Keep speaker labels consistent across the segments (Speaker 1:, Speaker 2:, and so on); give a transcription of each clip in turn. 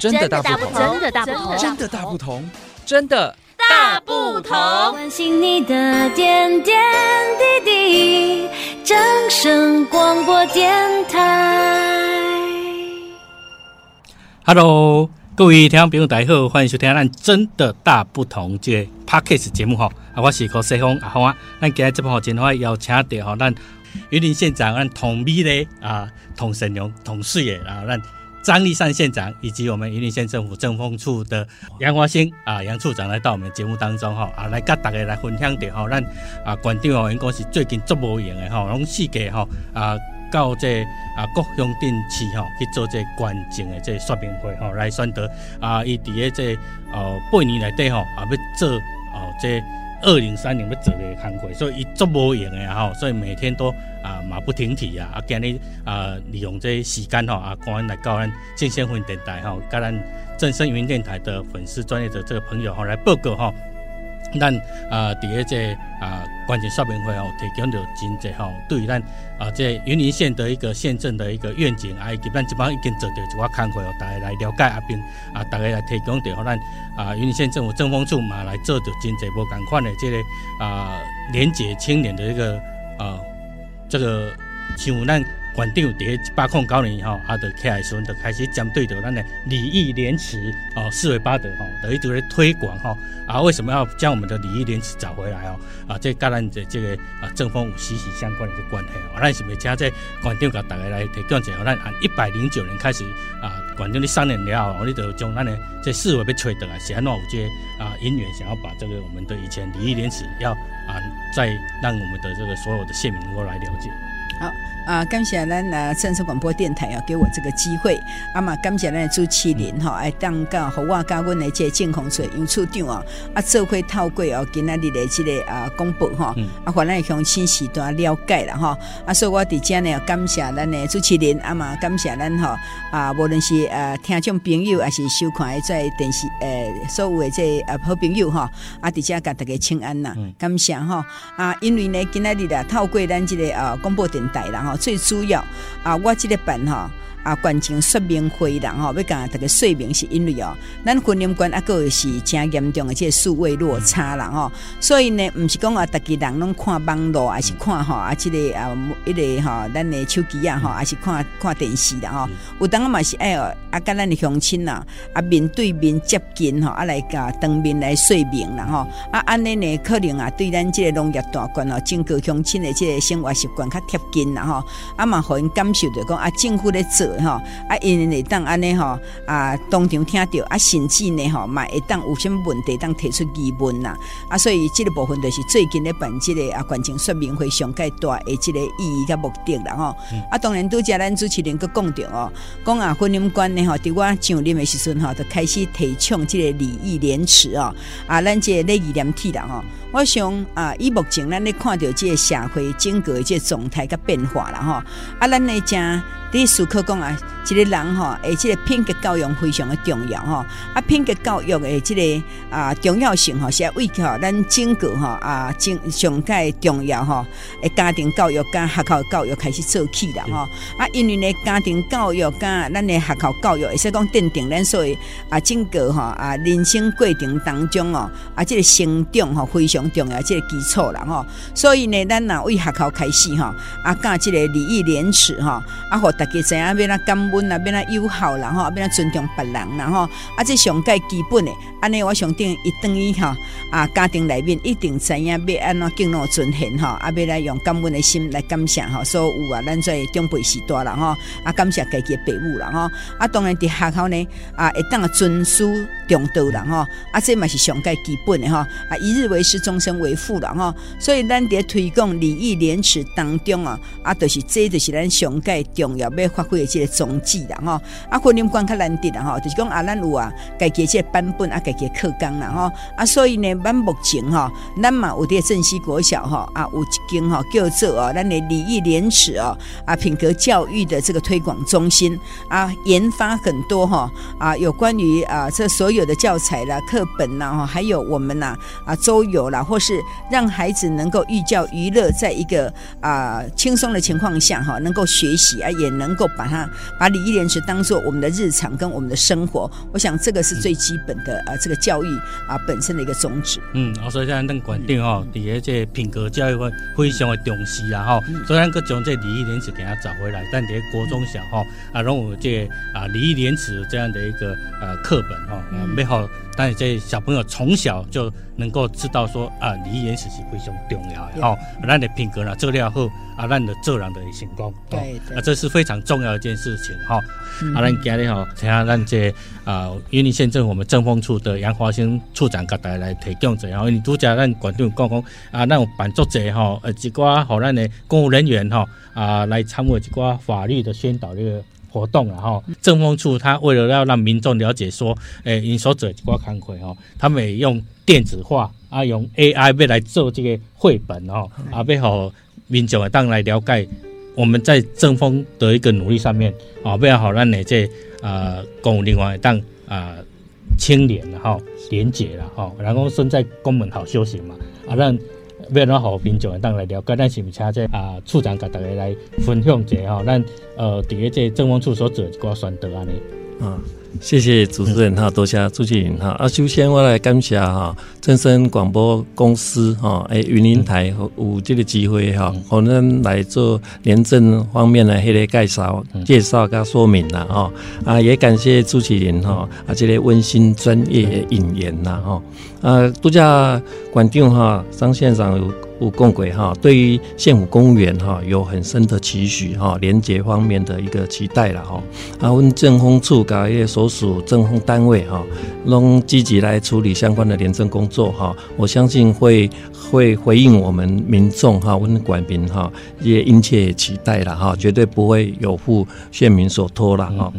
Speaker 1: 真的大不同，
Speaker 2: 真的大不同，
Speaker 1: 真的大不同，真的大不同。
Speaker 2: 关心你的点点滴滴，掌声广播电台。
Speaker 3: Hello，各位听众朋友，大家好，欢迎收听咱真的大不同这 Podcast 节目哈。啊，我是柯世峰啊，好啊。咱今日这部好，今天邀请到哈，咱云林县长，咱同美嘞啊，同沈荣同事也啊，咱。张立善县长以及我们云林县政府政风处的杨华兴啊杨处长来到我们节目当中哈啊来跟大家来分享点哈咱啊县长哦，应该是最近足无闲的哈，拢四界哈啊到这啊各乡镇市哈去做这关键的这说明会哈来选择啊伊伫个这呃八年内底哈啊要做哦这。二零三零要做的工作，所以伊足无用的哈，所以每天都啊马不停蹄啊，啊今日啊利用这时间哈啊，赶来到咱正声云电台哈，跟咱正声云电台的粉丝专业的这个朋友哈来报告哈。咱啊，第一这啊，关键说明会哦，提供着真济吼，对于咱啊，这云林县的一个县政的一个愿景啊，以及咱即帮已经做着一寡工作哦，大家来了解啊，并啊，大家来提供着，咱啊，云林县政府政风处嘛来做着真济无共款的这个啊，廉洁青年的一个啊，这个像咱。县长伫一百零九年以后，啊，就起来时阵，就开始针对着咱的礼义廉耻哦，四维八德吼，就一直在推广吼。啊，为什么要将我们的礼义廉耻找回来哦？啊，这跟咱的这个啊政风有息息相关的这关系哦。咱是不是请这县长给大家来提供一下？咱按一百零九年开始啊，县长你上任了后，你就将咱的这四维要找回来，是安怎有这啊因缘想要把这个我们的以前礼义廉耻要啊，再让我们的这个所有的县民能够来了解。
Speaker 4: 好。啊，感谢咱啊，正声广播电台啊，给我这个机会。啊嘛，感谢咱的主持人哈，来当个和我加阮的这个政风处杨处长啊，啊，做会透过哦，今仔日的这个啊公布吼，啊，让咱的乡亲时段了解了吼。啊，所以我伫这呢，感谢咱的主持人，啊嘛，感谢咱吼啊，无论是呃听众朋友，还是收看的在电视呃所有的这啊好朋友吼，啊，伫这甲大家请安呐，感谢吼。啊，因为呢，今仔日啊，透过咱这个啊广播电台啦最主要啊，我这个办哈。啊，关键说明会人，吼，要甲大家说明是因为哦，咱婚姻观啊，个是真严重的这个数位落差啦，吼，所以呢，毋是讲啊，逐个人拢看网络，还是看吼啊，这个啊，一个吼，咱的手机啊，吼，还是看看电视啦，吼，有当啊嘛是爱哦，啊，甲咱的乡亲呐，啊，面对面接近吼，啊，来甲当面来说明啦，吼，啊，安尼呢，可能啊，对咱这个农业大县哦，整个乡亲的这个生活习惯较贴近啦，吼，啊嘛，互因感受着讲啊，政府咧做。哈啊，因会当安尼吼啊，当场听到啊，甚至呢吼，嘛会当有啥物问题当提出疑问呐啊，所以即个部分就是最近咧办即个啊，关键说明会上盖大的即个意义甲目的啦吼。啊，当然拄则咱主持人阁讲着哦，讲啊，婚姻观呢吼，伫我上任的时阵吼，就开始提倡即个礼义廉耻哦，啊，咱这个礼义廉耻啦吼。我想啊，以目前咱咧看到即个社会整个的这个状态甲变化啦吼，啊，咱咧正。第一思考讲啊，一个人吼，诶，即个品格教育非常的重要吼。啊，品格教育的这个啊重要性吼，是要为吼咱整个吼啊，上上盖重要吼，诶，家庭教育加学校教育开始做起啦吼。啊，因为呢，家庭教育加咱的学校教育，会使讲奠定咱所以啊，整个吼啊，人生过程当中哦，啊，这个成长吼非常重要，这个基础啦吼。所以呢，咱呐为学校开始吼，啊，教这个礼义廉耻吼，啊，和大家知影要哪感恩啊，要哪友好啦吼，要哪尊重别人啦吼，啊，这上盖基本的，安尼我想定一等于吼啊，家庭里面一定知影要安怎敬老尊贤吼，啊，要来用感恩的心来感谢吼，所有啊，咱在长辈时代啦吼，啊，感谢家己的父母啦吼，啊，当然伫学校呢，啊，会当尊师重道啦吼，啊，这嘛是上盖基本的吼，啊，一日为师，终身为父啦吼，所以咱伫推广礼义廉耻当中啊，啊，就是这就是咱上盖重要要发挥的个宗旨啦吼，啊，云林县较难得啦吼，就是讲啊，咱有啊，家己这个版本啊，家己课纲啦吼，啊，所以呢，咱目前吼，咱嘛有啲镇西国小吼，啊，有一间吼叫做哦，咱的礼义廉耻哦，啊，品格教育的这个推广中心啊，研发很多哈啊，有关于啊这所有的教材啦、课本啦哈，还有我们呐啊周游啦，或是让孩子能够寓教于乐，在一个啊轻松的情况下哈，能够学习啊，也能够把它。把礼义廉耻当做我们的日常跟我们的生活。我想这个是最基本的啊，这个教育啊本身的一个宗旨。
Speaker 3: 嗯，所以咱咱观点吼，第一这品格教育会非常的重视啊吼。虽然个将这礼义廉耻给它找回来，但伫国中小哈啊，拢有这啊礼义廉耻这样的一个呃课本哈，没好。但是这小朋友从小就能够知道说啊，礼义廉耻是非常重要的哦。咱的品格呢，做了后啊，咱的做人的成功。对，啊，这是非常重要的一件事情哈。啊，咱今日吼，请下咱这啊，云林县政府我们政风处的杨华兴处长给大家来提供者，然后你拄则咱馆长讲讲啊，咱有办作者哈，呃，一寡好咱的公务人员哈啊，来参与一寡法律的宣导这个。活动然后政风处他为了要让民众了解说，诶，你所做一挂工课吼，他们也用电子化啊，用 AI 来来做这个绘本哦，啊，为好民众当来了解我们在政风的一个努力上面啊，为好让你这啊公务人员当啊清廉然后廉洁了哈，然后身在公门好修行嘛，啊让。要让好民众当来了解，咱是毋是请这啊处长甲大家来分享一下吼？咱呃，第一这政风处所做？一个选择安尼
Speaker 5: 啊。谢谢主持人哈，多谢朱启林哈。啊，首先我来感谢哈正声广播公司哈，诶云林台有这个机会哈，可能来做廉政方面的迄个介绍、介绍跟说明啦哈。啊，也感谢朱启林哈，啊，这个温馨专业的引言呐哈。啊，度假馆长哈，张县长有。五共轨哈，对于县府公务员哈有很深的期许哈，廉洁方面的一个期待了哈。啊，我们政风处搞一些所属政风单位哈，拢积极来处理相关的廉政工作哈。我相信会会回应我们民众哈，我们官兵哈也殷切期待了哈，绝对不会有负县民所托了哈。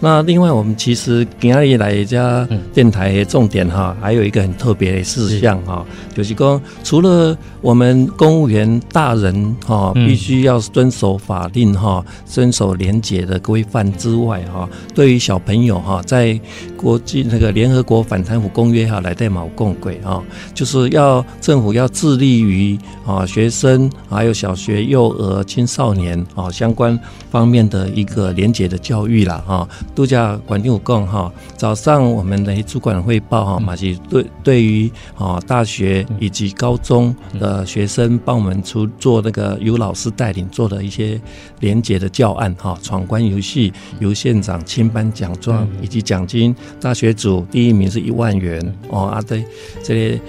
Speaker 5: 那另外，我们其实今天来一家电台的重点哈，还有一个很特别的事项哈，就是说除了我们公务员大人哈，必须要遵守法令哈，遵守廉洁的规范之外哈，对于小朋友哈，在国际那个联合国反贪腐公约哈来代毛共轨哈，就是要政府要致力于啊学生还有小学、幼儿、青少年啊相关方面的一个廉洁的教育了哈。度假馆长有讲哈，早上我们的主管汇报哈，马是对对于啊大学以及高中的学生帮我们出做那个由老师带领做的一些廉洁的教案哈，闯关游戏由县长亲颁奖状以及奖金，大学组第一名是一万元哦啊对这些。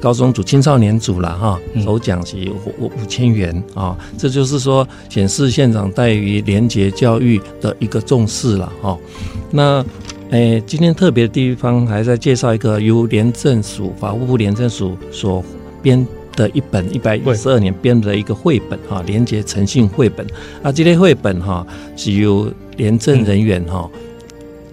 Speaker 5: 高中组、青少年组了哈，首奖是五五千元啊，这就是说显示县长对于廉洁教育的一个重视了哈。那诶、欸，今天特别的地方还在介绍一个由廉政署、法务部廉政署所编的一本一百一十二年编的一个绘本哈，廉洁诚信绘本啊，这类绘本哈是由廉政人员哈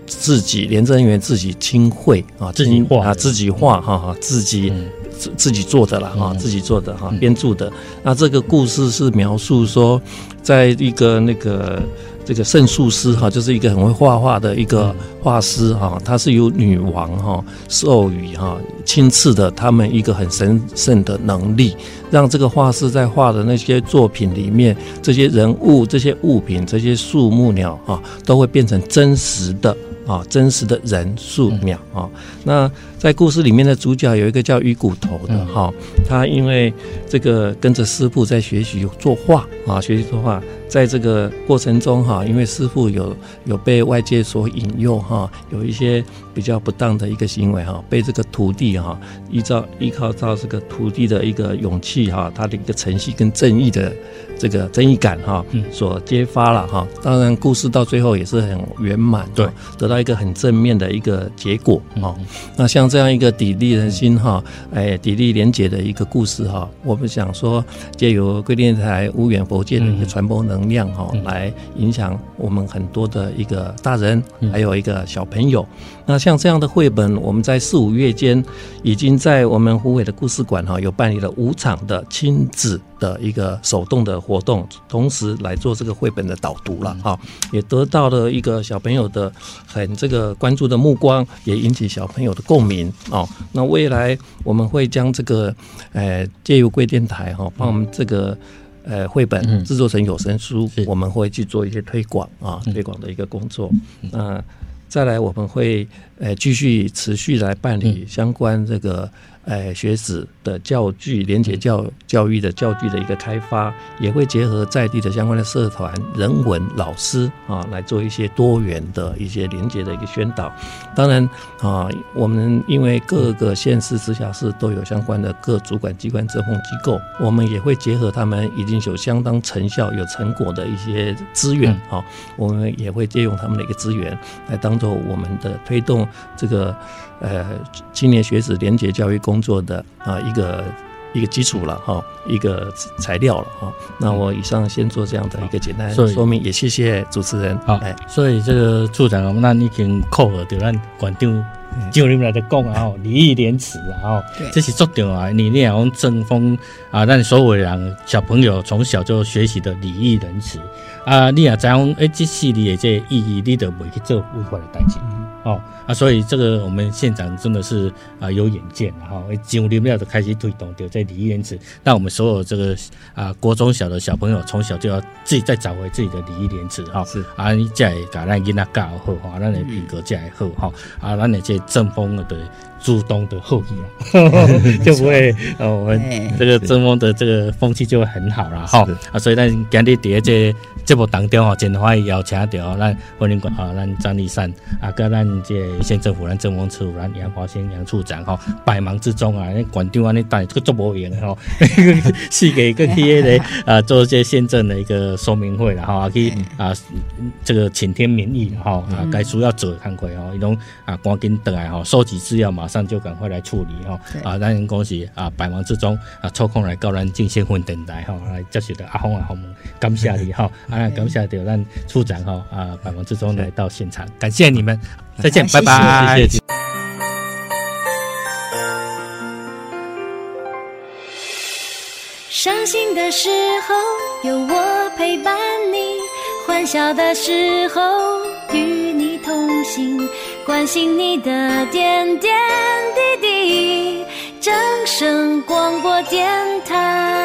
Speaker 5: 自己廉政人员自己亲绘啊，自己画啊，自己画哈哈，自己。自自己做的啦哈，自己做的哈，编著的。那这个故事是描述说，在一个那个这个圣术师哈，就是一个很会画画的一个画师哈，他是由女王哈授予哈亲赐的他们一个很神圣的能力，让这个画师在画的那些作品里面，这些人物、这些物品、这些树木鸟哈，都会变成真实的。啊，真实的人数秒啊，那在故事里面的主角有一个叫鱼骨头的哈，他因为这个跟着师傅在学习作画啊，学习作画。在这个过程中哈，因为师傅有有被外界所引诱哈，有一些比较不当的一个行为哈，被这个徒弟哈依照依靠到这个徒弟的一个勇气哈，他的一个诚信跟正义的这个正义感哈，所揭发了哈。当然，故事到最后也是很圆满，对，得到一个很正面的一个结果啊。那像这样一个砥砺人心哈，哎，砥砺廉洁的一个故事哈，我们想说，借由贵电台无远佛界的一个传播能力。能量哈，来影响我们很多的一个大人，还有一个小朋友。那像这样的绘本，我们在四五月间已经在我们湖北的故事馆哈，有办理了五场的亲子的一个手动的活动，同时来做这个绘本的导读了哈，也得到了一个小朋友的很这个关注的目光，也引起小朋友的共鸣哦。那未来我们会将这个呃借由贵电台哈，帮我们这个。呃绘本制作成有声书，
Speaker 3: 嗯、
Speaker 5: 我们会去做一些推广啊，推广的一个工作。那、呃、再来我们会呃继续持续来办理相关这个。哎，学子的教具，廉洁教教育的教具的一个开发，也会结合在地的相关的社团、人文老师啊，来做一些多元的一些廉洁的一个宣导。当然啊，我们因为各个县市、直辖市都有相关的各主管机关、政风机构，我们也会结合他们已经有相当成效、有成果的一些资源啊，我们也会借用他们的一个资源来当做我们的推动这个。呃，青年学子廉洁教育工作的啊一个一个基础了哈，一个材料了哈。那我以上先做这样的一个简单说明，也谢谢主持人。
Speaker 3: 好，哎，所以这个处长，那已经扣了对咱馆长就你们来的讲啊，礼义廉耻啊，哈，这是重点啊。你念讲正风啊，让所有人小朋友从小就学习的礼义廉耻啊，你也知讲哎，这系列的这意义，你都不会去做违法的代志。哦啊，所以这个我们县长真的是啊有远见哈，九零年就开始推动对这礼义廉耻，那我们所有这个啊国中小的小朋友从小就要自己再找回自己的礼义廉耻哈，是。啊，你才会把咱囡仔教好哈，咱的品格才会好哈，啊，咱的这正风的主动的后裔啊，就不会呃 我们这个正风的这个风气就会很好了哈，啊，所以咱今日在这节目当中哦，真欢迎邀请到咱欢迎啊，咱张立山啊，跟咱。这县政府咱政风处咱杨华先杨处长吼，百忙之中啊，那馆长安尼带这个做无用的哈，是给个企业的啊做一些县政的一个说明会了哈，去啊这个请天民意哈啊，该需要做的工作哈，一种啊赶紧等来吼，收集资料马上就赶快来处理哈啊，咱恭喜啊百忙之中啊抽空来到咱进县分电台哈来接受的阿峰阿峰，感谢你哈啊感谢到咱处长哈啊百忙之中来到现场，感谢你们。再见，拜拜。谢谢。
Speaker 2: 伤心的时候有我陪伴你，欢笑的时候与你同行，关心你的点点滴滴。正声广播电台。